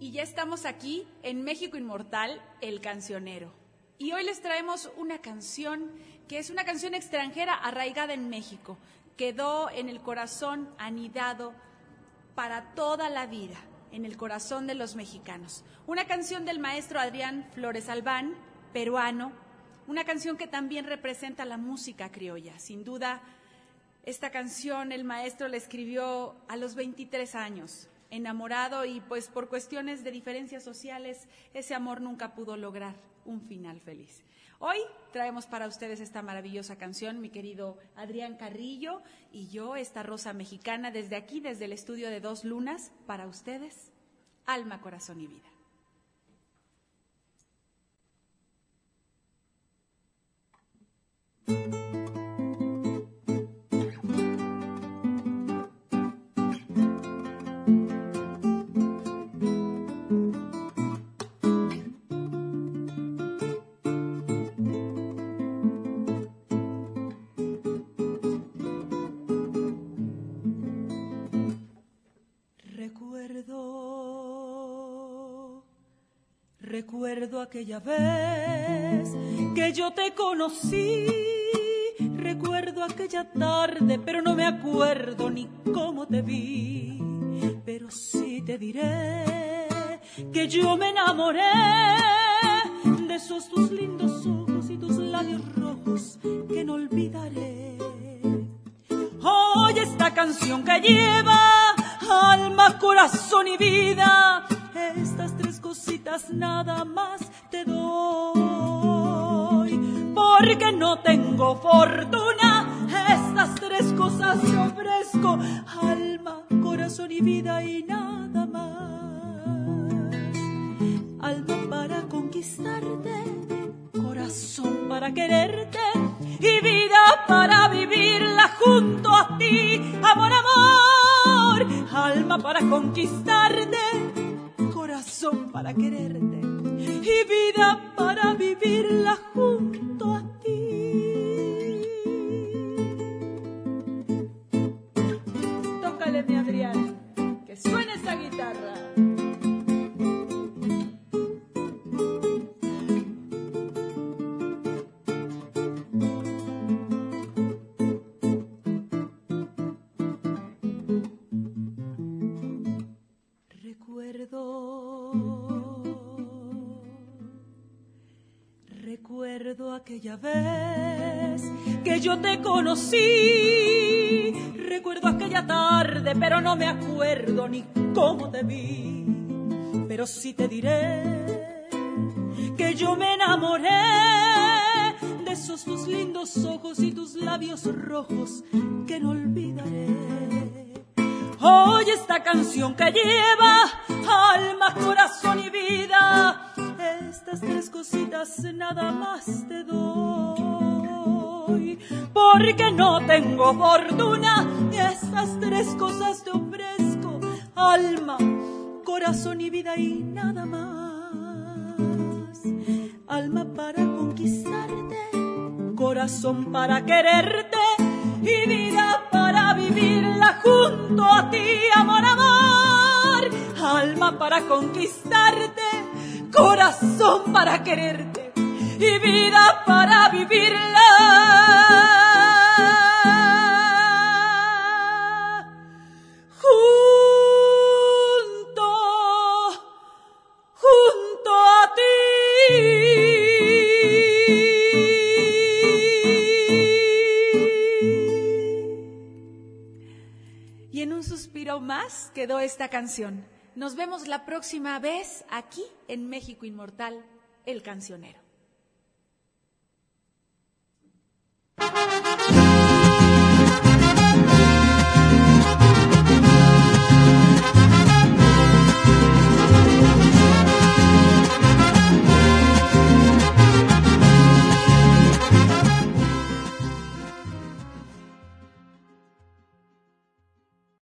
Y ya estamos aquí en México Inmortal, El Cancionero. Y hoy les traemos una canción que es una canción extranjera arraigada en México. Quedó en el corazón anidado para toda la vida, en el corazón de los mexicanos. Una canción del maestro Adrián Flores Albán, peruano, una canción que también representa la música criolla. Sin duda, esta canción el maestro la escribió a los 23 años, enamorado y pues por cuestiones de diferencias sociales ese amor nunca pudo lograr un final feliz. Hoy traemos para ustedes esta maravillosa canción, mi querido Adrián Carrillo y yo, esta rosa mexicana, desde aquí, desde el estudio de Dos Lunas, para ustedes, alma, corazón y vida. Recuerdo aquella vez que yo te conocí. Recuerdo aquella tarde, pero no me acuerdo ni cómo te vi. Pero sí te diré que yo me enamoré de esos tus lindos ojos y tus labios rojos que no olvidaré. Hoy esta canción que lleva alma, corazón y vida nada más te doy. Porque no tengo fortuna, estas tres cosas te ofrezco, alma, corazón y vida y nada más. Alma para conquistarte, corazón para quererte y vida para vivirla junto a ti, amor, amor, alma para conquistarte para quererte y vida para vivirla junto a ti. Tócale mi Adrián, que suene esa guitarra. Recuerdo aquella vez que yo te conocí. Recuerdo aquella tarde, pero no me acuerdo ni cómo te vi. Pero sí te diré que yo me enamoré de esos tus lindos ojos y tus labios rojos que no olvidaré. Hoy esta canción que lleva alma, corazón y vida estas tres cositas nada más Porque no tengo fortuna y estas tres cosas te ofrezco. Alma, corazón y vida y nada más. Alma para conquistarte, corazón para quererte y vida para vivirla junto a ti, amor, amor. Alma para conquistarte corazón para quererte y vida para vivirla. Y en un suspiro más quedó esta canción. Nos vemos la próxima vez aquí en México Inmortal, el cancionero.